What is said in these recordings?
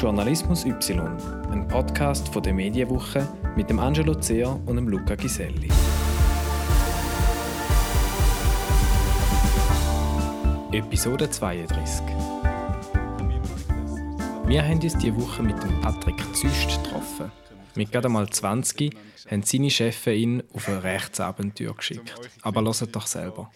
Journalismus Y, ein Podcast von der Medienwoche mit dem Angelo Zeher und dem Luca Giselli. Episode 32. Wir haben uns diese Woche mit dem Patrick Züst getroffen. Mit gerade mal 20 haben seine Chefs ihn auf ein Rechtsabenteuer geschickt. Aber hört doch selber.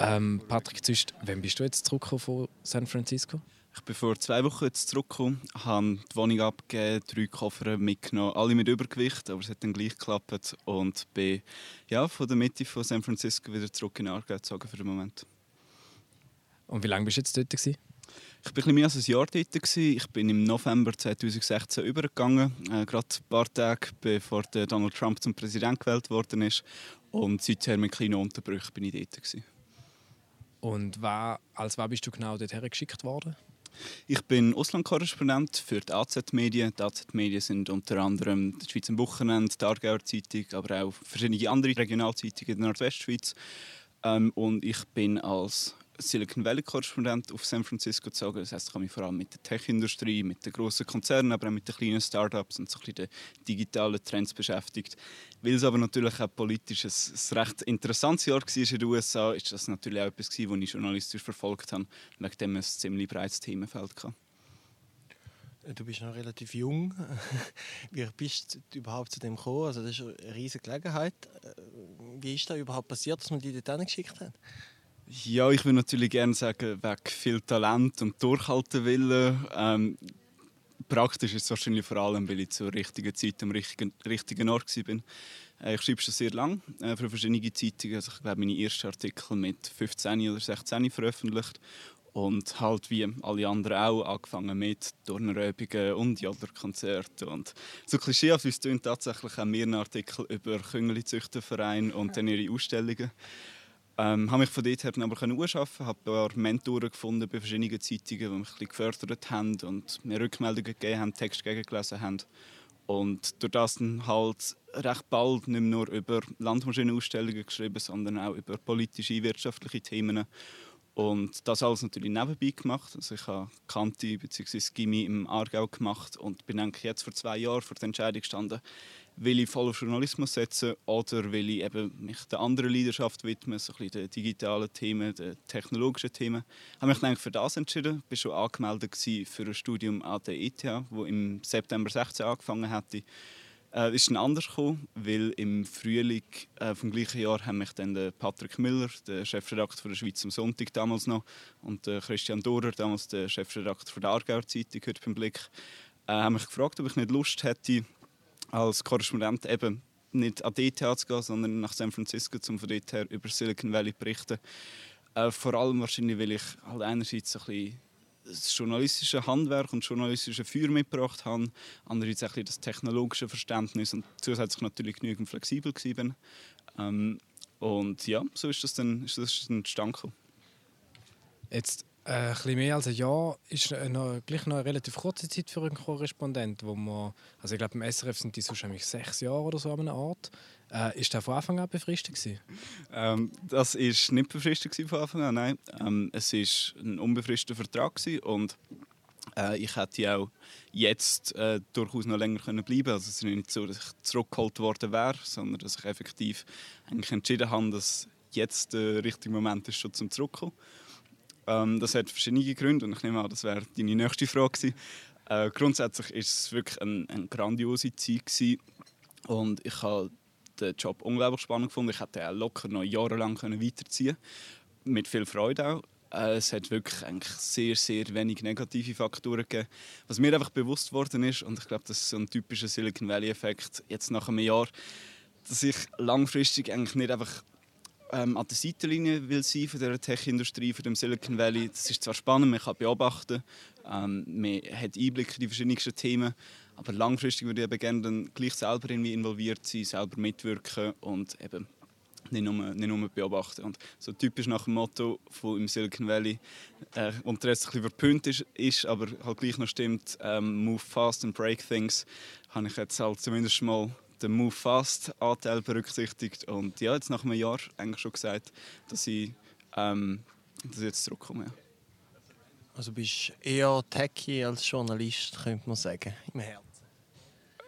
Ähm, Patrick Züst, wann bist du jetzt zurückgekommen von San Francisco? Ich bin vor zwei Wochen jetzt zurückgekommen, habe die Wohnung abgegeben, drei Koffer mitgenommen, alle mit Übergewicht, aber es hat dann gleich geklappt und bin ja, von der Mitte von San Francisco wieder zurück in Aargau gezogen für den Moment. Und wie lange bist du jetzt dort? Gewesen? Ich war ein mehr als ein Jahr dort. Gewesen. Ich bin im November 2016 übergegangen, äh, gerade ein paar Tage bevor Donald Trump zum Präsident gewählt worden ist. Und seither mit kleinen Unterbrüchen bin ich dort. Gewesen. Und war, als was bist du genau dorthin geschickt worden? Ich bin Auslandkorrespondent für die AZ-Medien. Die AZ-Medien sind unter anderem die Schweizer Wochenende, die Aargauer Zeitung, aber auch verschiedene andere Regionalzeitungen in der Nordwestschweiz. Ähm, und ich bin als Silicon Valley-Korrespondent auf San Francisco gezogen. Das heißt, ich habe mich vor allem mit der Tech-Industrie, mit den großen Konzernen, aber auch mit den kleinen Startups und so ein den digitalen Trends beschäftigt. Weil es aber natürlich auch politisch ein, recht interessantes Jahr war in den USA, ist das natürlich auch etwas, was ich journalistisch verfolgt habe, wegen dem ein ziemlich breites Themenfeld hatte. Du bist noch relativ jung. Wie bist du überhaupt zu dem gekommen? Also das ist eine riesige Gelegenheit. Wie ist das überhaupt passiert, dass man dich dort geschickt hat? Ja, ich würde natürlich gerne sagen, wegen viel Talent und Durchhaltewillen. Ähm, praktisch ist es wahrscheinlich vor allem, weil ich zur richtigen Zeit am richtigen, richtigen Ort war. Äh, ich schreibe schon sehr lange äh, für verschiedene Zeitungen. Also ich glaube, meine ersten Artikel mit 15 oder 16 veröffentlicht. Und halt wie alle anderen auch angefangen mit Turnerübungen und Jodlerkonzerten. Und so klischeehaft wie es tatsächlich wir einen Artikel über Küngeli-Züchterverein und dann ihre Ausstellungen. Ähm, habe mich von dort her aber arbeiten, habe ein paar Mentoren gefunden bei verschiedenen Zeitungen, die mich ein gefördert haben und mir Rückmeldungen gegeben haben, Text gegengelesen haben. Und durch das dann halt recht bald nicht nur über Landmaschinenausstellungen geschrieben, sondern auch über politische, wirtschaftliche Themen. Und das alles natürlich nebenbei gemacht. Also ich habe Kanti bzw. Gimmi im Aargau gemacht und bin eigentlich jetzt vor zwei Jahren vor der Entscheidung gestanden, will ich voll auf Journalismus setzen oder will ich eben mich der anderen Leidenschaft widmen, so ein den digitalen Themen, den technologischen Themen. Ich habe mich dann für das entschieden. Ich war schon angemeldet für ein Studium an der ETH, das im September 2016 angefangen hatte. Äh, ist dann anders gekommen, weil im Frühling äh, vom gleichen Jahr haben mich dann der Patrick Müller, der Chefredakteur der Schweiz am Sonntag damals noch, und der Christian Dorer, damals der Chefredakteur der Aargauer Zeitung, heute beim Blick, äh, haben mich gefragt, ob ich nicht Lust hätte, als Korrespondent eben nicht an die zu gehen, sondern nach San Francisco, um von dort her über Silicon Valley zu berichten. Äh, vor allem wahrscheinlich, weil ich halt einerseits ein bisschen das journalistische Handwerk und journalistische Feuer mitgebracht habe, andererseits bisschen das technologische Verständnis und zusätzlich natürlich genügend flexibel war. Ähm, und ja, so ist das dann, ist das dann entstanden. Jetzt äh, ein bisschen mehr als ein Jahr ist noch, gleich noch eine relativ kurze Zeit für einen Korrespondent, wo man, also ich glaube im SRF sind die sonst sechs Jahre oder so an einer Art. Äh, ist der von Anfang an befristet Ähm, das ist nicht befristet von Anfang an, nein. Ähm, es ist ein unbefristeter Vertrag und äh, ich hätte auch jetzt äh, durchaus noch länger können bleiben. Also es ist nicht so, dass ich zurückgeholt worden wäre, sondern dass ich effektiv eigentlich entschieden habe, dass jetzt der richtige Moment ist, schon zum Zurückkommen. Ähm, das hat verschiedene Gründe und ich nehme an, das wäre deine nächste Frage Äh, grundsätzlich ist es wirklich eine, eine grandiose Zeit gewesen. und ich habe den Job unglaublich spannend gefunden. Ich hätte auch locker noch jahrelang können weiterziehen mit viel Freude auch. Äh, es hat wirklich eigentlich sehr, sehr wenig negative Faktoren gegeben. Was mir einfach bewusst worden ist, und ich glaube, das ist so ein typischer Silicon Valley-Effekt, jetzt nach einem Jahr, dass ich langfristig eigentlich nicht einfach ähm, an der Seitenlinie will sein von der Tech-Industrie, von dem Silicon Valley. Das ist zwar spannend, man kann beobachten, ähm, man hat Einblick in die verschiedensten Themen, aber langfristig würde ich eben gerne dann gleich selber irgendwie involviert sein, selber mitwirken und eben nicht nur, nicht nur beobachten. Und so typisch nach dem Motto von im Silicon Valley, äh, und der Rest ein bisschen verpönt ist, ist, aber halt gleich noch stimmt, ähm, move fast and break things, habe ich jetzt halt zumindest mal den Move Fast Anteil berücksichtigt und ja, jetzt nach einem Jahr eigentlich schon gesagt, dass ich, ähm, dass ich jetzt zurückkomme. Ja. Also bist eher Techie als Journalist, könnte man sagen, im Herzen.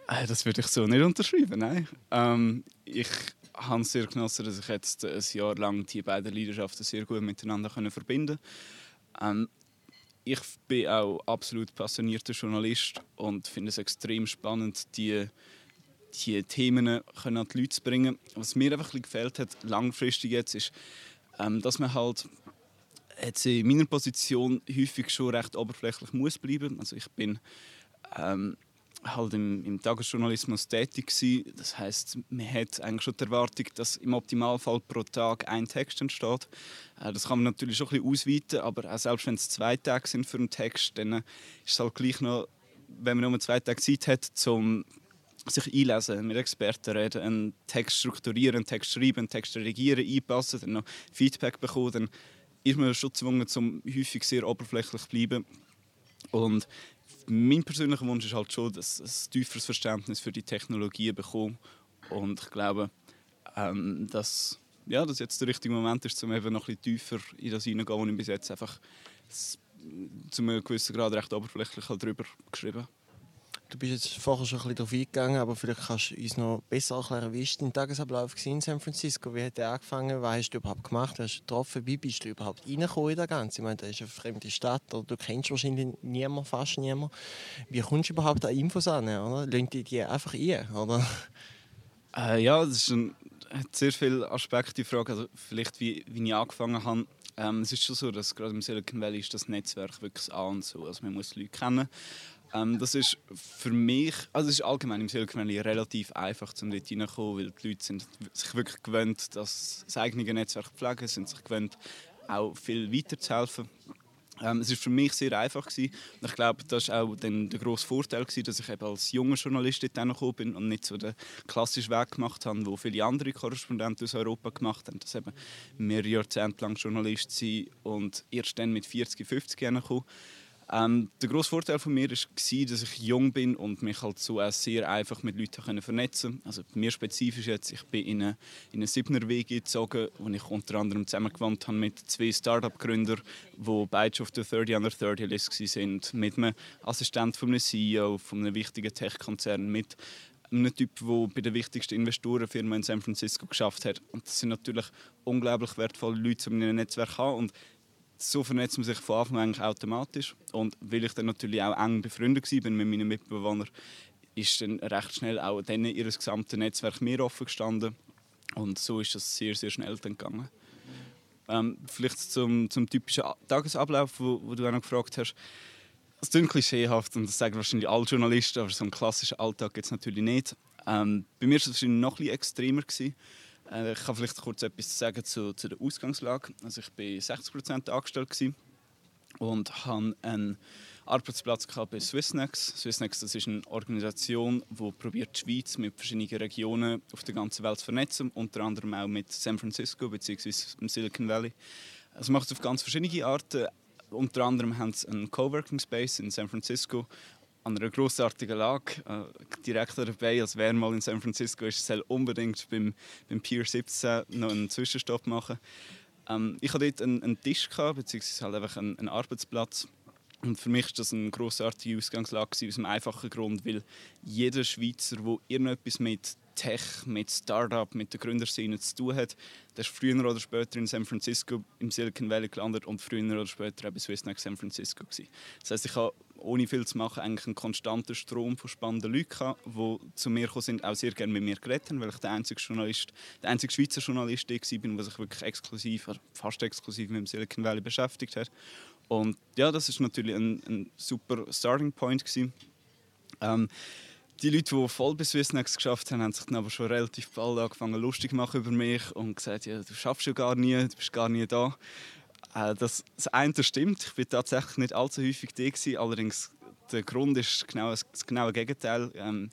Äh, das würde ich so nicht unterschreiben, nein. Ähm, ich habe es sehr genossen, dass ich jetzt ein Jahr lang die beiden Leidenschaften sehr gut miteinander können verbinden ähm, Ich bin auch absolut passionierter Journalist und finde es extrem spannend, die, die Themen an die Leute zu bringen. Was mir einfach ein gefällt hat, langfristig jetzt, ist, ähm, dass man halt jetzt in meiner Position häufig schon recht oberflächlich muss bleiben. Also ich bin ähm, halt im, im Tagesjournalismus tätig gewesen. Das heißt, man hat eigentlich schon die Erwartung, dass im Optimalfall pro Tag ein Text entsteht. Äh, das kann man natürlich schon ein bisschen ausweiten, aber auch selbst wenn es zwei Tage sind für einen Text, dann ist es halt gleich noch, wenn man nur zwei Tage Zeit hat, zum sich einlesen, mit Experten reden, einen Text strukturieren, einen Text schreiben, einen Text redigieren, einpassen, dann noch Feedback bekommen, dann ist man schon gezwungen, zum häufig sehr oberflächlich zu bleiben. Und mein persönlicher Wunsch ist halt schon, dass ein tieferes Verständnis für die Technologie bekomme. Und ich glaube, ähm, dass, ja, dass jetzt der richtige Moment ist, um eben noch ein bisschen tiefer in das hineingehen, und ich bis jetzt einfach zu einem gewissen Grad recht oberflächlich darüber geschrieben habe. Du bist jetzt vorher schon ein bisschen darauf eingegangen, aber vielleicht kannst du uns noch besser erklären, wie war dein Tagesablauf in San Francisco? Wie hat er angefangen? Was hast du überhaupt gemacht? Hast du getroffen? Wie bist du überhaupt reingekommen in das Ganze? Ich meine, das ist eine fremde Stadt, oder du kennst wahrscheinlich niemanden, fast niemanden. Wie kommst du überhaupt an Infos an? Oder? Lassen die die einfach ein? Oder? Äh, ja, das ist ein, hat sehr viele Aspekte, die Frage. Also vielleicht, wie, wie ich angefangen habe. Ähm, es ist schon so, dass gerade im Silicon Valley ist das Netzwerk wirklich an und so. Also man muss Leute kennen. Ähm, das ist für mich, also es ist allgemein im Silicon Valley relativ einfach, um dort reinzukommen, weil die Leute sind sich wirklich gewöhnt, dass das eigene Netzwerk pflegen, sind sich gewöhnt, auch viel weiterzuhelfen. Ähm, es war für mich sehr einfach gewesen. ich glaube, das war auch dann der grosse Vorteil gewesen, dass ich eben als junger Journalist dort gekommen bin und nicht so den klassischen Weg gemacht habe, wo viele andere Korrespondenten aus Europa gemacht haben, dass eben mehrere Jahrzehnte lang Journalist sein und erst dann mit 40, 50 gekommen. Ähm, der grosse Vorteil von mir war, dass ich jung bin und mich halt so auch sehr einfach mit Leuten vernetzen konnte. Also mir spezifisch jetzt, ich bin in eine, in eine Siebener-WG gezogen, wo ich unter anderem zusammen gewohnt habe mit zwei Start-up-Gründern, die beide auf der 30 under 30 List waren, mit einem Assistent von einem CEO, von einem wichtigen Tech-Konzern, mit einem Typ, der bei der wichtigsten Investorenfirma in San Francisco geschafft hat. Und das sind natürlich unglaublich wertvolle Leute, die in einem Netzwerk haben. Und so vernetzt man sich von Anfang an eigentlich automatisch. Und weil ich dann natürlich auch eng befreundet war mit meinen Mitbewohnern, ist dann recht schnell auch denen ihr gesamtes Netzwerk mir offen gestanden. Und so ist das sehr, sehr schnell dann gegangen. Ähm, vielleicht zum, zum typischen Tagesablauf, wo, wo du auch noch gefragt hast. Das klingt klischeehaft und das sagen wahrscheinlich alle Journalisten, aber so einen klassischen Alltag gibt es natürlich nicht. Ähm, bei mir war es wahrscheinlich noch ein bisschen extremer. Gewesen. Äh, ich kann vielleicht kurz etwas sagen zu, zu der Ausgangslage. Also ich war 60% angestellt und hatte einen Arbeitsplatz bei Swissnex. Swissnex ist eine Organisation, die probiert die Schweiz mit verschiedenen Regionen auf der ganzen Welt zu vernetzen, unter anderem auch mit San Francisco bzw. Silicon Valley. Also macht es auf ganz verschiedene Arten. Unter anderem haben sie einen Coworking Space in San Francisco, an einer grossartigen Lage, äh, direkt dabei, als wäre mal in San Francisco ist, soll unbedingt beim, beim Pier 17 noch einen Zwischenstopp machen. Ähm, ich hatte dort einen, einen Tisch, gehabt, beziehungsweise halt einfach einen, einen Arbeitsplatz. Und für mich war das eine grossartige Ausgangslage aus dem einfachen Grund, weil jeder Schweizer, der irgendetwas mit Tech, mit Startup, mit der Gründerszene zu tun hat. Der ist früher oder später in San Francisco, im Silicon Valley gelandet und früher oder später eben Swissnex San Francisco gewesen. Das heißt, ich habe ohne viel zu machen eigentlich einen konstanten Strom von spannenden Leuten gehabt, die zu mir gekommen sind, auch sehr gerne mit mir geredet haben, weil ich der einzige Journalist, der einzige Schweizer Journalist war, der sich wirklich exklusiv, fast exklusiv mit dem Silicon Valley beschäftigt hat. Und ja, das ist natürlich ein, ein super Starting Point. Ähm, die Leute, die voll bis Swissnex geschafft haben, haben sich dann aber schon relativ bald angefangen lustig machen über mich und gesagt, ja, du schaffst ja gar nie, du bist gar nie da. Äh, das, das eine stimmt, ich bin tatsächlich nicht allzu häufig da allerdings der Grund ist genau das, genaue Gegenteil. Ähm,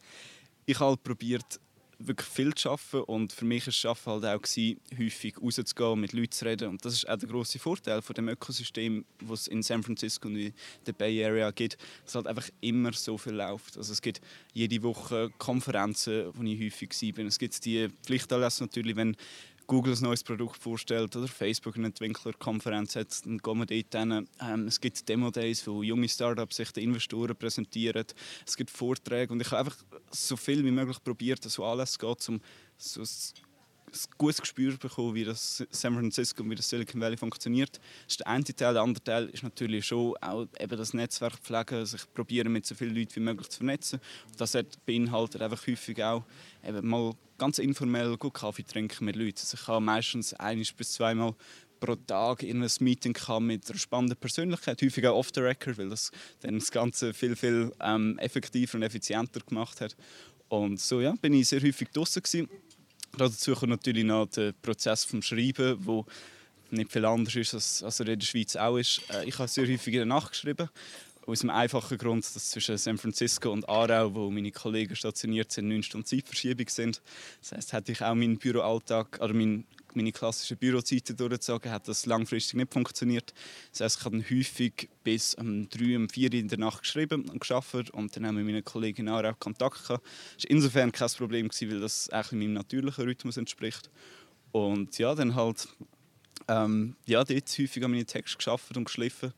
ich habe halt probiert, wirklich viel zu arbeiten und für mich war es Arbeiten halt auch, gewesen, häufig rauszugehen, mit Leuten zu reden und das ist auch der große Vorteil von dem Ökosystem, das es in San Francisco und in der Bay Area gibt, dass halt einfach immer so viel läuft. Also es gibt jede Woche Konferenzen, wo ich häufig bin. Es gibt die Pflichtanlässe natürlich, wenn Google ein neues Produkt vorstellt oder Facebook eine Entwicklerkonferenz hat, dann gehen wir dort hin. Ähm, es gibt Demo-Days, wo junge Startups sich den Investoren präsentieren. Es gibt Vorträge und ich habe einfach so viel wie möglich probiert, so alles geht, um so ein gutes Gespür bekommen, wie das San Francisco und wie das Silicon Valley funktioniert. Das ist der eine Teil. Der andere Teil ist natürlich schon auch eben das Netzwerk pflegen, sich probieren mit so vielen Leuten wie möglich zu vernetzen. Das beinhaltet einfach häufig auch eben mal ganz informell gut Kaffee trinken mit Leuten. Also ich habe meistens ein bis zweimal pro Tag in ein Meeting mit einer spannenden Persönlichkeit, häufig auch off the record, weil das dann das Ganze viel, viel ähm, effektiver und effizienter gemacht hat. Und so ja, bin ich sehr häufig draußen gewesen. Dazu kommt natürlich noch der Prozess des Schreiben, wo nicht viel anders ist, als, als er in der Schweiz auch ist. Äh, ich habe sehr häufig in der Nacht geschrieben. Aus dem einfachen Grund, dass zwischen San Francisco und Aarau, wo meine Kollegen stationiert sind, 9 Stunden Zeitverschiebung sind. Das heißt, hätte ich auch meinen Büroalltag oder meinen meine klassischen Bürozeiten durchgezogen, hat das langfristig nicht funktioniert. Das heisst, ich habe häufig bis um 3, um 4 in der Nacht geschrieben und geschafft und dann haben wir mit meinen Kollegen auch Kontakt gehabt. Das war insofern kein Problem, weil das eigentlich meinem natürlichen Rhythmus entspricht. Und ja, dann halt ähm, ja, dort häufig an meinen Text geschafft und geschliffen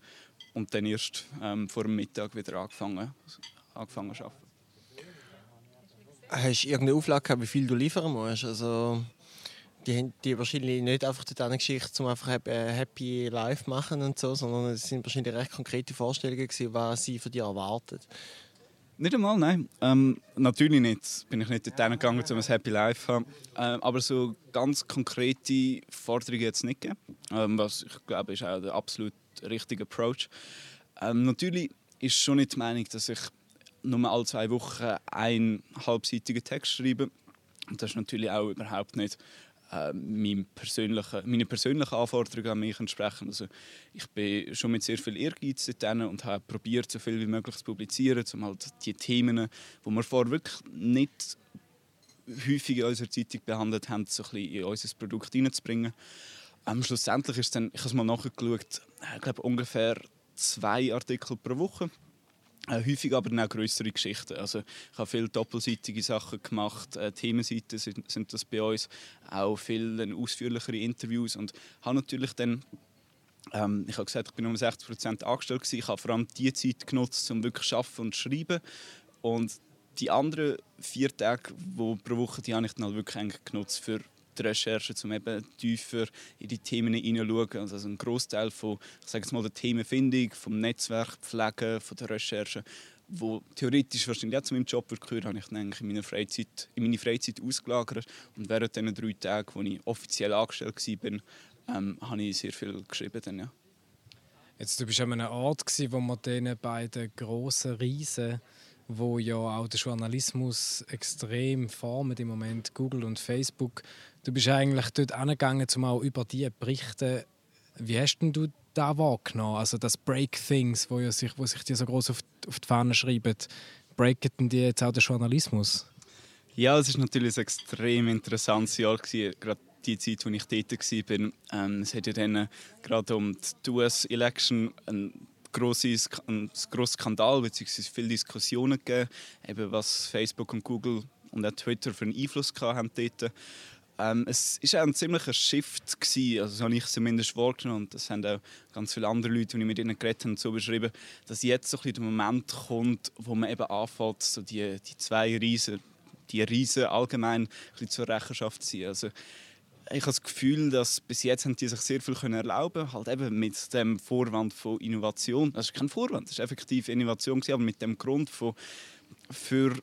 und dann erst ähm, vor dem Mittag wieder angefangen, angefangen zu arbeiten. Hast du irgendeine Auflage gehabt, wie viel du liefern musst? Also die haben die wahrscheinlich nicht einfach eine Geschichte, um einfach äh, Happy Life machen und so, sondern es sind wahrscheinlich recht konkrete Vorstellungen gewesen, was sie von dir erwartet. Nicht einmal, nein. Ähm, natürlich nicht. Bin ich nicht dorthin gegangen, um ein Happy Life zu haben. Ähm, aber so ganz konkrete Forderungen jetzt nicht gegeben. Ähm, was ich glaube, ist auch der absolut richtige Approach. Ähm, natürlich ist schon nicht die Meinung, dass ich nur alle zwei Wochen einen halbseitigen Text schreibe. Und das ist natürlich auch überhaupt nicht äh, meinem persönlichen, meine persönlichen Anforderungen an mich entsprechen. Also ich bin schon mit sehr viel Ehrgeiz dort und habe probiert, so viel wie möglich zu publizieren, um halt die Themen, die wir vorher wirklich nicht häufig in unserer Zeitung behandelt haben, so ein bisschen in unser Produkt hineinzubringen. Ähm, schlussendlich ist dann, ich habe es mal nachgeschaut, ich glaube ungefähr zwei Artikel pro Woche äh, häufig aber dann auch größere Geschichten. Also ich habe viele doppelseitige Sachen gemacht, äh, Themenseiten sind, sind, das bei uns, auch viele ausführlichere Interviews und habe natürlich dann ähm, ich habe gesagt, ich bin um 60% angestellt gewesen. Ich habe vor allem die Zeit genutzt, um wirklich zu arbeiten und zu schreiben. Und die anderen vier Tage wo pro Woche, die habe ich dann halt wirklich genutzt für die Recherche, um eben tiefer in die Themen hineinzuschauen. Also ein Großteil von, ich sage jetzt mal, der Themenfindung, vom Netzwerk, Pflege, von der Recherche, wo theoretisch wahrscheinlich auch zu meinem Job gehört, habe ich dann eigentlich in, meiner Freizeit, in meine Freizeit ausgelagert. Und während diesen drei Tagen, wo ich offiziell angestellt war, ähm, habe ich sehr viel geschrieben. Dann, ja. Jetzt, du bist an einem Ort, wo man diesen beiden grossen Riesen wo ja auch der Journalismus extrem formt im Moment, Google und Facebook. Du bist eigentlich dort angegangen, um auch über die zu berichten. Wie hast denn du da wahrgenommen? Also das Break Things, wo, ja sich, wo sich die so groß auf, auf die Fahne schreiben, breaken die jetzt auch den Journalismus? Ja, es ist natürlich ein extrem interessantes Jahr gerade die Zeit, als ich dort war. Ähm, es hat ja dann gerade um die US-Election grosses, ein grosser Skandal bzw. viele Diskussionen gegeben, eben was Facebook und Google und auch Twitter für einen Einfluss haben dort. Ähm, es war ein ziemlicher Shift, gewesen, also so habe ich es zumindest wahrgenommen und das haben auch ganz viele andere Leute, die ich mit ihnen geredet habe, so beschrieben, dass jetzt so ein der Moment kommt, wo man eben anfängt, so die, die zwei Riesen, die Riesen allgemein ein zur Rechenschaft zu ziehen. Also, ich habe das Gefühl, dass bis jetzt haben die sich sehr viel können erlauben halt eben mit dem Vorwand von Innovation. Das ist kein Vorwand, das ist effektiv Innovation, aber mit dem Grund von für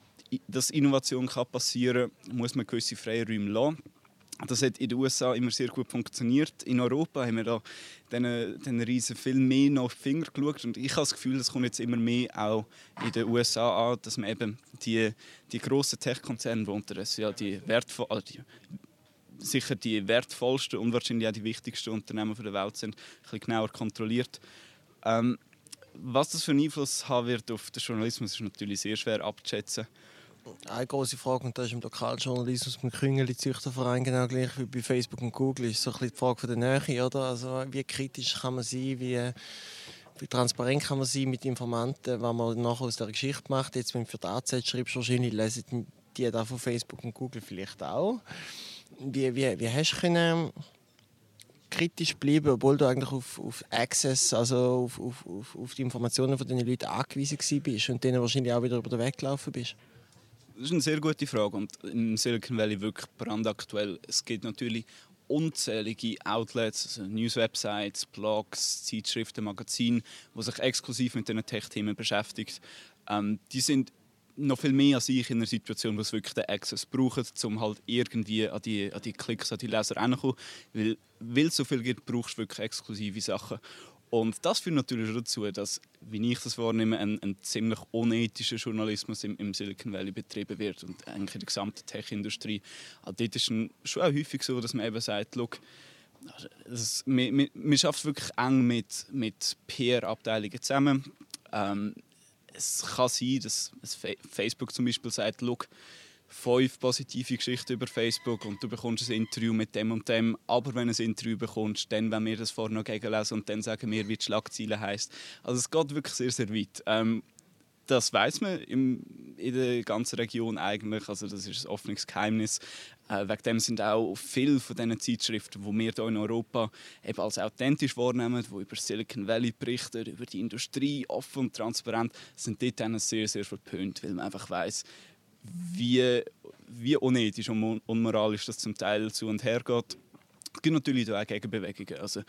dass Innovation kann passieren muss man gewisse Freiräume lassen. Das hat in den USA immer sehr gut funktioniert. In Europa haben wir da diesen, diesen Riesen viel mehr nach den Finger geschaut. Und ich habe das Gefühl, das kommt jetzt immer mehr auch in den USA an, dass man eben die, die grossen Tech-Konzerne, die ja die, wertvoll, also die sicher die wertvollsten und wahrscheinlich auch die wichtigsten Unternehmen der Welt sind, ein bisschen genauer kontrolliert. Ähm, was das für einen Einfluss haben wird auf den Journalismus, ist natürlich sehr schwer abzuschätzen. Eine große Frage, und das ist im Lokaljournalismus beim Küngeli Züchterverein genau gleich wie bei Facebook und Google, ist so ein bisschen die Frage von der Nähe. Oder? Also, wie kritisch kann man sein, wie, wie transparent kann man sein mit Informanten, was man nachher aus der Geschichte macht. Jetzt, wenn du für die AZ schreibst, wahrscheinlich lesen die da von Facebook und Google vielleicht auch. Wie, wie, wie hast du können kritisch bleiben, obwohl du eigentlich auf, auf Access, also auf, auf, auf, auf die Informationen von den Leuten angewiesen bist und denen wahrscheinlich auch wieder über den Weg gelaufen bist? Das ist eine sehr gute Frage und im Silicon Valley wirklich brandaktuell. Es gibt natürlich unzählige Outlets, also News-Websites, Blogs, Zeitschriften, Magazine, die sich exklusiv mit diesen Tech-Themen beschäftigen. Ähm, die sind noch viel mehr als ich in einer Situation, wo es wirklich den Access braucht, um halt irgendwie an die, an die Klicks, an die Leser ranzukommen. Weil, weil es so viel gibt, brauchst du wirklich exklusive Sachen. Und das führt natürlich dazu, dass, wie ich das wahrnehme, ein, ein ziemlich unethischer Journalismus im, im, Silicon Valley betrieben wird und eigentlich in der gesamten Tech-Industrie. Also dort ist es schon auch häufig so, dass man eben sagt, look, das, man, man, man arbeitet wirklich eng mit, mit PR-Abteilungen zusammen. Ähm, es kann sein, dass Facebook zum Beispiel sagt, look, fünf positive Geschichten über Facebook und du bekommst ein Interview mit dem und dem. Aber wenn du ein Interview bekommst, dann wenn wir das vorher noch gegenlesen und dann sagen wir, wie die Schlagziele heisst. Also es geht wirklich sehr, sehr weit. Ähm, das weiß man im, in der ganzen Region eigentlich. Also das ist ein offenes Geheimnis. Äh, wegen dem sind auch viele von diesen Zeitschriften, die wir hier in Europa eben als authentisch wahrnehmen, die über Silicon Valley berichten, über die Industrie, offen und transparent, sind dort dann sehr, sehr verpönt, weil man einfach weiß, wie, wie unethisch und unmoralisch das zum Teil zu und her geht. Es gibt natürlich auch Gegenbewegungen. Also,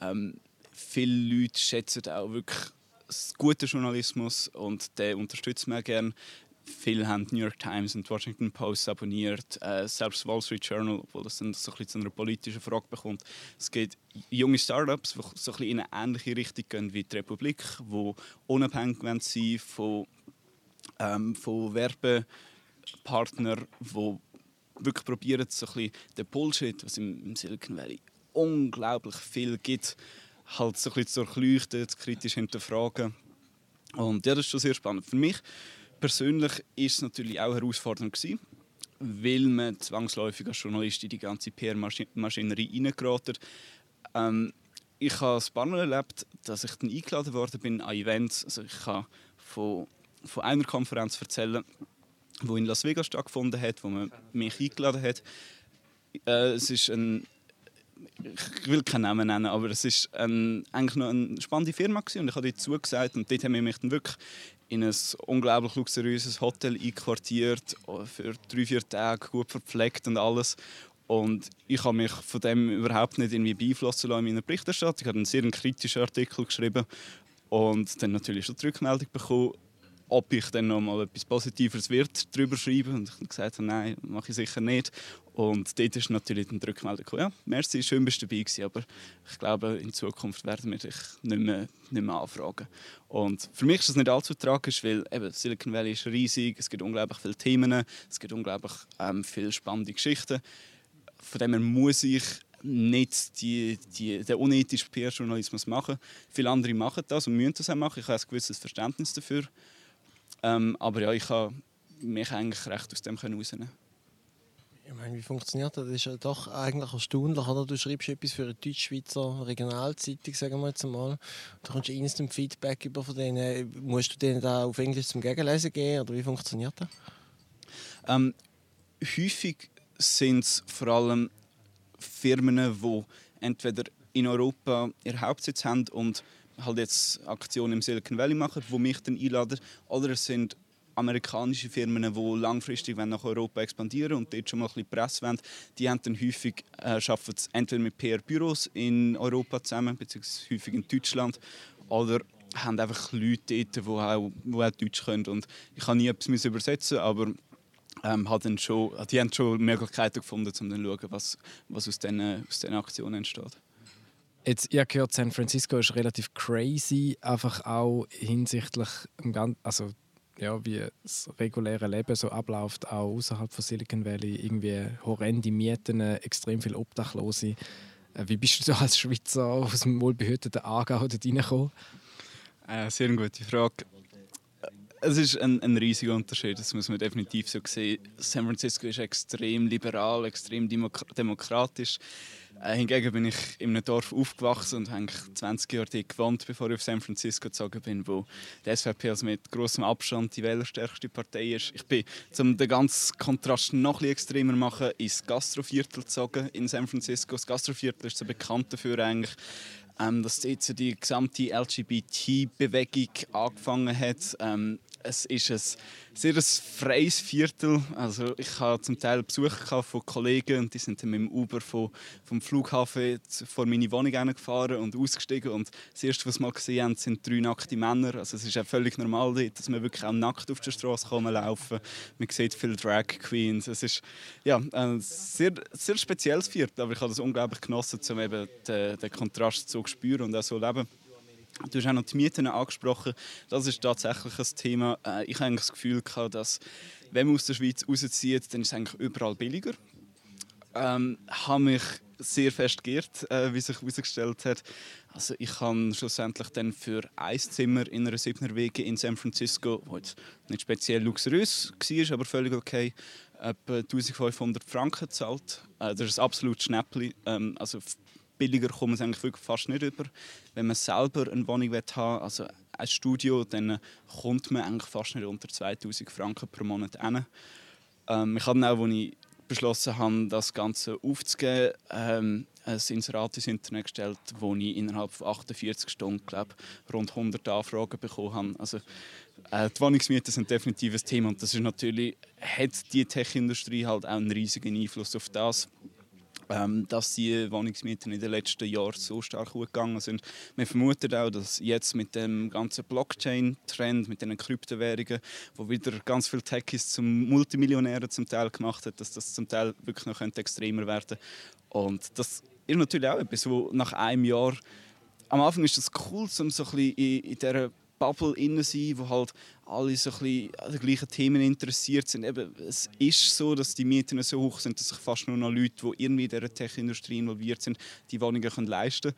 ähm, viele Leute schätzen auch wirklich guten Journalismus und den unterstützen wir gerne. Viele haben die New York Times und die Washington Post abonniert, äh, selbst Wall Street Journal, wo das dann so ein bisschen zu einer politischen Frage bekommt. Es gibt junge Startups, die so ein bisschen in eine ähnliche Richtung gehen wie die Republik, die unabhängig sein von, ähm, von Werbe Partner, die wirklich probieren, so ein den Bullshit, was im, Silicon Valley unglaublich viel gibt, halt so ein zu durchleuchten, zu kritisch hinterfragen. Und ja, das ist schon sehr spannend. Für mich persönlich ist es natürlich auch herausfordernd gewesen, weil man zwangsläufig als Journalist in die ganze PR-Maschinerie reingeraten. Ähm, ich habe es paar Mal erlebt, dass ich dann eingeladen worden bin an Events. Also ich kann von, von einer Konferenz erzählen, wo in Las Vegas stattgefunden hat, wo man mich eingeladen hat. Äh, es ist ein ich will keinen Namen nennen, aber es ist eigentlich noch eine spannende Firma und ich habe dort zugesagt und dort haben wir mich dann wirklich in ein unglaublich luxuriöses Hotel einquartiert, für drei, vier Tage gut verpflegt und alles. Und ich habe mich von dem überhaupt nicht irgendwie beeinflussen lassen in meiner Berichterstattung. Ich habe einen sehr kritischen Artikel geschrieben und dann natürlich schon die Rückmeldung bekommen, ob ich dann noch mal etwas Positives wird darüber schreiben und ich gesagt habe, nein, mache ich sicher nicht. Und dort ist natürlich die Rückmeldung ja, merci, schön bist du dabei gewesen, aber ich glaube, in Zukunft werden wir dich nicht mehr, nicht mehr anfragen. Und für mich ist das nicht allzu tragisch, weil eben Silicon Valley ist riesig, es gibt unglaublich viele Themen, es gibt unglaublich ähm, viele spannende Geschichten. Von dem her muss ich nicht die, die, den unethischen PR-Journalismus machen. Viele andere machen das und müssen das auch machen. Ich habe ein gewisses Verständnis dafür. Ähm, aber ja, ich habe mich eigentlich recht aus dem rausnehmen ich meine, wie funktioniert das? Das ist ja doch eigentlich erstaunlich, oder? Du schreibst etwas für eine Deutschschweizer Regionalzeitung, sagen wir jetzt einmal. Du kommst instant Feedback über von denen. Musst du denen da auf Englisch zum Gegenlesen gehen, oder wie funktioniert das? Ähm, häufig sind es vor allem Firmen, die entweder in Europa ihren Hauptsitz haben und halt jetzt Aktionen im Silicon Valley machen, wo mich dann einladen. Oder es sind amerikanische Firmen, die langfristig nach Europa expandieren und dort schon mal ein bisschen Presse wollen, die haben dann häufig, äh, arbeiten entweder mit PR-Büros in Europa zusammen, beziehungsweise häufig in Deutschland, oder haben einfach Leute dort, die auch, die auch Deutsch können. Und ich kann nie etwas übersetzen, aber ähm, hat schon, die haben schon Möglichkeiten gefunden, um dann zu schauen, was, was aus diesen, aus Aktionen entsteht. Jetzt, habe gehört, San Francisco ist relativ crazy, einfach auch hinsichtlich also ja, wie das reguläre Leben so abläuft, auch außerhalb von Silicon Valley, irgendwie horrende Mieten, extrem viele Obdachlose. Äh, wie bist du als Schweizer aus dem wohlbehüteten Aargau dort reingekommen? Äh, sehr gute Frage. Es ist ein, ein, riesiger Unterschied, das muss man definitiv so sehen. San Francisco ist extrem liberal, extrem demokratisch. Äh, hingegen bin ich in einem Dorf aufgewachsen und habe 20 Jahre dort gewohnt, bevor ich auf San Francisco gezogen bin, wo die SVP also mit großem Abstand die wählerstärkste Partei ist. Ich bin, um den ganzen Kontrast noch ein extremer zu machen, ins Gastroviertel gezogen in San Francisco. Das Gastroviertel ist so bekannt dafür eigentlich, ähm, dass dort die gesamte LGBT-Bewegung angefangen hat. Ähm, es ist ein sehr freies Viertel. Also ich habe zum Teil Besuch von Kollegen und die sind dann mit dem Uber von, vom Flughafen vor meine Wohnung gefahren und ausgestiegen und das erste, was wir gesehen haben, sind drei nackte Männer. Also es ist auch völlig normal, dass man wirklich auch nackt auf der Straße laufen Man sieht viele Drag Queens. Es ist ja, ein sehr, sehr spezielles Viertel, aber ich habe das unglaublich genossen, um eben den, den Kontrast zu spüren und auch so leben. Du hast auch noch die Mieten angesprochen. Das ist tatsächlich ein Thema. Äh, ich habe das Gefühl, dass wenn man aus der Schweiz rauszieht, dann ist es eigentlich überall billiger. Ähm, habe mich sehr fest geirrt, äh, wie sich herausgestellt hat. Also ich habe schlussendlich dann für ein Zimmer in einer 7er Wege in San Francisco, wo jetzt nicht speziell luxuriös war, aber völlig okay, etwa 1500 Franken gezahlt. Äh, das ist ein absolutes Schnäppchen. Ähm, also billiger kommt man eigentlich wirklich fast nicht über. Wenn man selber eine Wohnung haben also ein Studio, dann kommt man eigentlich fast nicht unter 2000 Franken pro Monat hin. Ähm, ich habe auch, als ich beschlossen habe, das Ganze aufzugeben, ähm, ein Inserat ins Internet gestellt, wo ich innerhalb von 48 Stunden glaub, rund 100 Anfragen bekommen habe. Also, äh, die Wohnungsmieten sind definitiv ein Thema und das ist natürlich, hat die Tech-Industrie halt auch einen riesigen Einfluss auf das ähm, dass die Wohnungsmieten in den letzten Jahren so stark hochgegangen sind. Wir vermuten auch, dass jetzt mit dem ganzen Blockchain-Trend, mit den Kryptowährungen, wo wieder ganz viele Techies zum Multimillionären zum Teil gemacht hat, dass das zum Teil wirklich noch extremer werden Und das ist natürlich auch etwas, wo nach einem Jahr am Anfang ist das cool, um so ein bisschen in, in dieser Bubble innen sein, wo halt alle so an den gleichen Themen interessiert sind. Eben, es ist so, dass die Mieten so hoch sind, dass sich fast nur noch Leute, die irgendwie in dieser Tech-Industrie involviert sind, die Wohnungen können leisten können.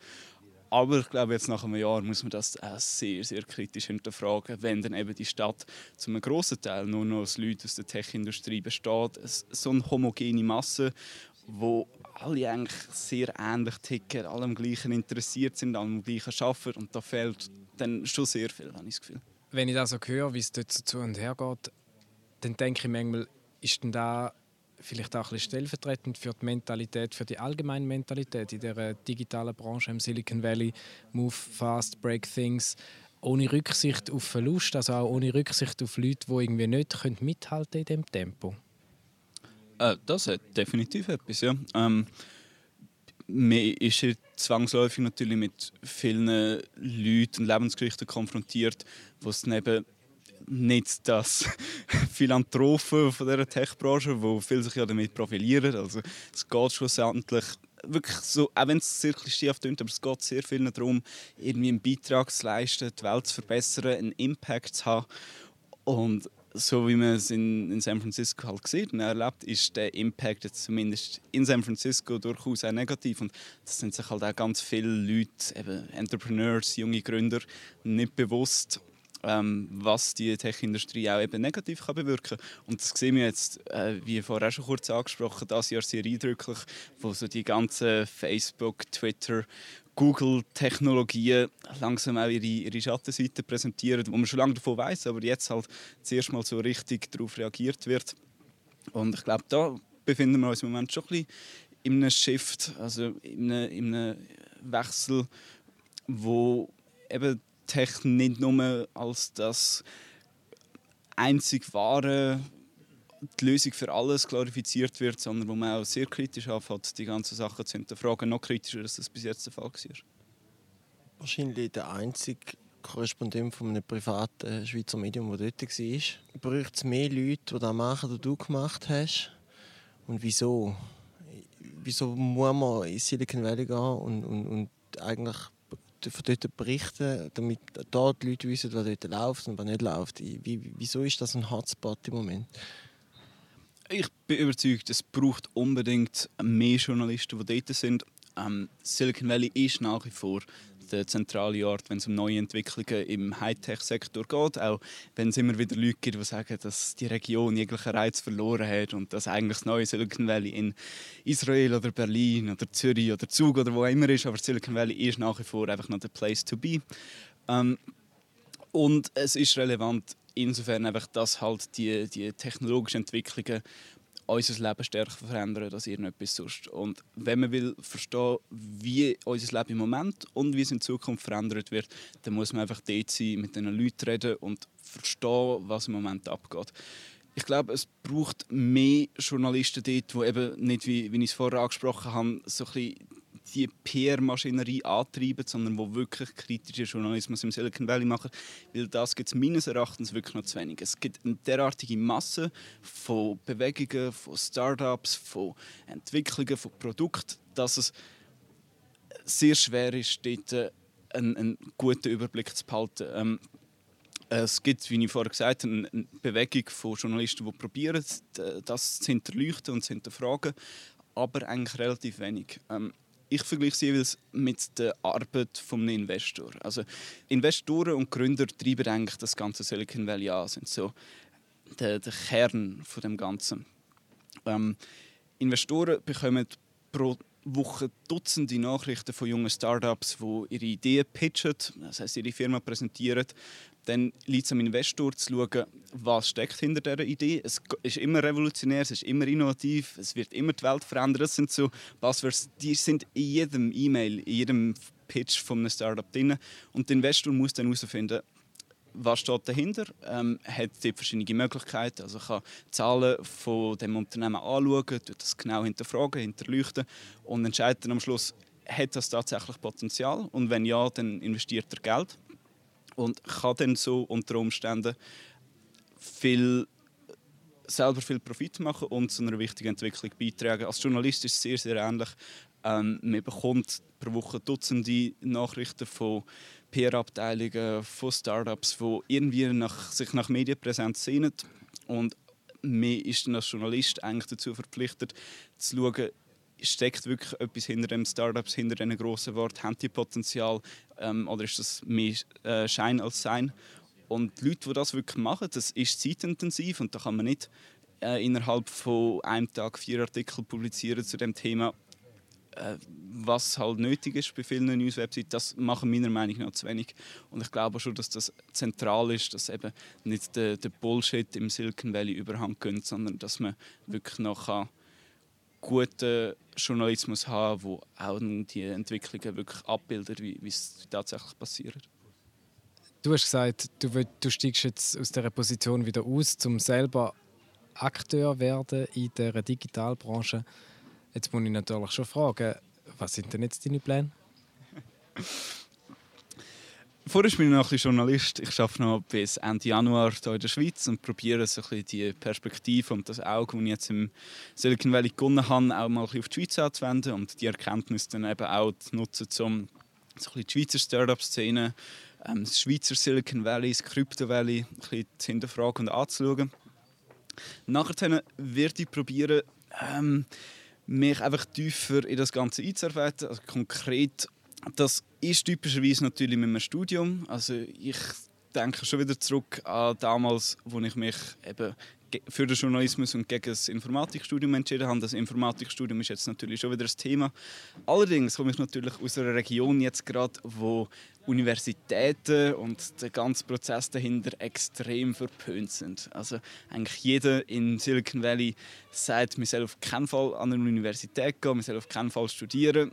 Aber ich glaube, jetzt nach einem Jahr muss man das auch sehr, sehr kritisch hinterfragen, wenn dann eben die Stadt zu einem grossen Teil nur noch aus Leuten aus der Tech-Industrie besteht. So eine homogene Masse, wo alle eigentlich sehr ähnlich ticken, alle am Gleichen interessiert sind, alle am Gleichen arbeiten und da fehlt dann schon sehr viel, habe ich das Gefühl. Wenn ich das so höre, wie es dort so zu und her geht, dann denke ich manchmal, ist denn da vielleicht auch ein bisschen stellvertretend für die Mentalität, für die allgemeine Mentalität in der digitalen Branche im Silicon Valley, Move fast, break things, ohne Rücksicht auf Verlust, also auch ohne Rücksicht auf Leute, die irgendwie nicht mithalten in dem Tempo. Äh, das hat definitiv etwas, ja. Ähm, man ist hier zwangsläufig natürlich mit vielen Leuten und Lebensgeschichten konfrontiert, wo es eben nicht das Philanthropen von dieser Tech-Branche, wo viele sich ja damit profilieren. Also es geht schlussendlich wirklich so, auch wenn es sehr klischeehaft klingt, aber es geht sehr viel darum, irgendwie einen Beitrag zu leisten, die Welt zu verbessern, einen Impact zu haben. Und so wie man es in, in San Francisco halt sieht und erlebt, ist der Impact jetzt zumindest in San Francisco durchaus auch negativ. Und das sind sich halt auch ganz viele Leute, eben Entrepreneurs, junge Gründer, nicht bewusst, ähm, was die Tech-Industrie auch eben negativ kann bewirken kann. Und das sehen wir jetzt, äh, wie vorher schon kurz angesprochen, das Jahr sehr eindrücklich, wo so die ganzen Facebook, Twitter Google-Technologien langsam auch ihre, ihre Schattenseite präsentieren, wo man schon lange davon weiß, aber jetzt halt zuerst mal so richtig darauf reagiert wird. Und ich glaube, da befinden wir uns im Moment schon ein bisschen in einem Shift, also in einem, in einem Wechsel, wo eben Tech nicht nur als das einzig wahre die Lösung für alles glorifiziert wird, sondern wo man auch sehr kritisch anfängt, die ganzen Sachen zu hinterfragen, noch kritischer, als das bis jetzt der Fall war. Wahrscheinlich der einzige Korrespondent von einem privaten Schweizer Medium, der dort war. Braucht es mehr Leute, die das machen, was du gemacht hast? Und wieso? Wieso muss man in Silicon Valley gehen und, und, und eigentlich von dort berichten, damit dort die Leute wissen, was dort läuft und was nicht läuft? Wie, wieso ist das ein Hotspot im Moment? Ich bin überzeugt, es braucht unbedingt mehr Journalisten, die dort sind. Ähm, Silicon Valley ist nach wie vor der zentrale Ort, wenn es um neue Entwicklungen im Hightech-Sektor geht. Auch wenn es immer wieder Leute gibt, die sagen, dass die Region jeglichen Reiz verloren hat und dass eigentlich das neue Silicon Valley in Israel oder Berlin oder Zürich oder Zug oder wo immer ist, aber Silicon Valley ist nach wie vor einfach noch der Place to be. Ähm, und es ist relevant insofern einfach, dass halt die, die technologischen Entwicklungen unser Leben stärker verändern als irgendetwas sonst. Und wenn man will verstehen, wie unser Leben im Moment und wie es in Zukunft verändert wird, dann muss man einfach dort sein, mit den Leuten reden und verstehen, was im Moment abgeht. Ich glaube, es braucht mehr Journalisten dort, die eben nicht, wie, wie ich es vorher angesprochen habe, so ein bisschen die PR-Maschinerie antreiben, sondern wo wirklich kritischen Journalismus im Silicon Valley machen. Weil das gibt es meines Erachtens wirklich noch zu wenig. Es gibt eine derartige Masse von Bewegungen, von Startups, von Entwicklungen, von Produkten, dass es sehr schwer ist, dort einen, einen guten Überblick zu behalten. Ähm, es gibt, wie ich vorher gesagt habe, eine Bewegung von Journalisten, die probieren, das zu hinterleuchten und zu hinterfragen, aber eigentlich relativ wenig. Ähm, ich vergleiche sie jeweils mit der Arbeit des Investors. Also Investoren und Gründer treiben eigentlich das ganze Silicon Valley an, sind so der, der Kern von dem Ganzen. Ähm, Investoren bekommen pro Woche Dutzende Nachrichten von jungen Startups, die ihre Ideen pitchen, das heißt ihre Firma präsentieren, dann liegt es am Investor zu schauen, was steckt hinter dieser Idee. Es ist immer revolutionär, es ist immer innovativ, es wird immer die Welt verändern. Das sind so Buzzwords, die sind in jedem E-Mail, in jedem Pitch von einem Startup drin. Und der Investor muss dann herausfinden, was steht dahinter, ähm, hat dort verschiedene Möglichkeiten, also kann Zahlen von dem Unternehmen anschauen, das genau hinterfragen, hinterleuchten und entscheidet dann am Schluss, hat das tatsächlich Potenzial und wenn ja, dann investiert er Geld und kann dann so unter Umständen viel selber viel Profit machen und zu einer wichtigen Entwicklung beitragen. Als Journalist ist es sehr, sehr ähnlich. Ähm, man bekommt pro Woche Dutzende Nachrichten von PR-Abteilungen, von Startups, die irgendwie nach, sich nach Medienpräsenz sehnen. Und man ist dann als Journalist eigentlich dazu verpflichtet, zu schauen, steckt wirklich etwas hinter den Startups, hinter diesen grossen Worten? Haben die Potenzial ähm, oder ist das mehr äh, Schein als Sein? Und die Leute, die das wirklich machen, das ist zeitintensiv und da kann man nicht äh, innerhalb von einem Tag vier Artikel publizieren zu dem Thema, äh, was halt nötig ist bei vielen News-Websites. Das machen meiner Meinung nach zu wenig. Und ich glaube schon, dass das zentral ist, dass eben nicht der, der Bullshit im Silicon Valley überhand gönnt, sondern dass man wirklich noch kann guten Journalismus haben, wo auch die Entwicklungen wirklich abbildet, wie, es tatsächlich passiert. Du hast gesagt, du, du steigst jetzt aus dieser Position wieder aus, um selber Akteur werden in der Digitalbranche. Jetzt muss ich natürlich schon fragen, was sind denn jetzt deine Pläne? Vorher bin ich noch ein Journalist. Ich arbeite noch bis Ende Januar hier in der Schweiz und probiere so die Perspektive und das Auge, das ich jetzt im Silicon Valley gewonnen habe, auch mal auf die Schweiz anzuwenden und die Erkenntnis dann eben auch zu nutzen, um so die Schweizer Startup-Szene, ähm, das Schweizer Silicon Valley, das Crypto Valley bisschen zu hinterfragen und anzuschauen. Nachher werde ich probieren, ähm, mich einfach tiefer in das Ganze einzuarbeiten, also konkret das ist typischerweise natürlich mit einem Studium. Also ich denke schon wieder zurück an damals, wo ich mich eben für den Journalismus und gegen das Informatikstudium entschieden habe. Das Informatikstudium ist jetzt natürlich schon wieder ein Thema. Allerdings komme ich natürlich aus einer Region jetzt gerade, wo Universitäten und der ganze Prozess dahinter extrem verpönt sind. Also eigentlich jeder in Silicon Valley sagt, man soll auf keinen Fall an eine Universität gehen, man soll auf keinen Fall studieren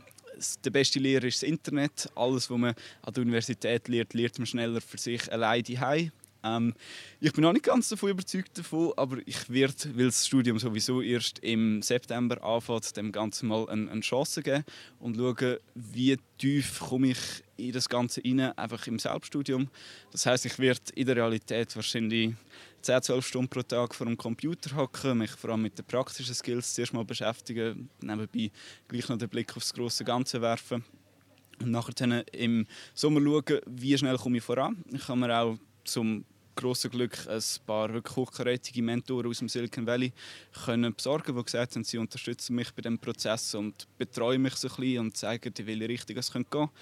der beste Lehrer ist das Internet. Alles, was man an der Universität lernt, lernt man schneller für sich allein daheim. Ähm, ich bin noch nicht ganz davon überzeugt davon, aber ich werde, weil das Studium sowieso erst im September anfängt, dem Ganzen mal eine, eine Chance geben und schauen, wie tief komme ich in das Ganze rein, einfach im Selbststudium. Das heißt, ich werde in der Realität wahrscheinlich 10, 12 Stunden pro Tag vor dem Computer hocken, mich vor allem mit den praktischen Skills zuerst mal beschäftigen, nebenbei gleich noch den Blick aufs große Ganze werfen und nachher im Sommer schauen, wie schnell komme ich voran. Ich kann mir auch zum grossen Glück ein paar wirklich hochkarätige Mentoren aus dem Silicon Valley können besorgen, die gesagt haben, sie unterstützen mich bei dem Prozess und betreuen mich so ein bisschen und zeigen, in welche Richtung es gehen könnte.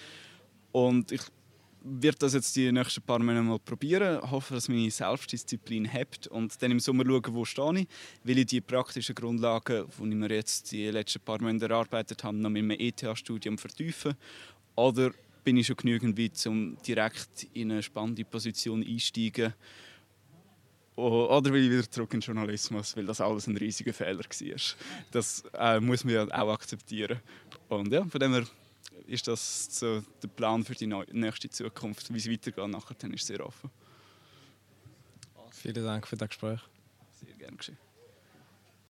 Und ich werde das jetzt die nächsten paar Monate mal probieren, hoffe, dass meine Selbstdisziplin hebt und dann im Sommer schauen, wo stehe ich. Will ich die praktischen Grundlagen, die ich mir jetzt die letzten paar Monate erarbeitet habe, noch mit einem ETH-Studium vertiefen? Oder bin ich schon genügend weit, um direkt in eine spannende Position einsteigen? Oder will ich wieder zurück in den Journalismus, weil das alles ein riesiger Fehler war. Das äh, muss man ja auch akzeptieren. Und ja, von dem her ist das so der Plan für die nächste Zukunft. Wie es weitergeht nachher, dann ist sehr offen. Vielen Dank für das Gespräch. Sehr gerne geschehen.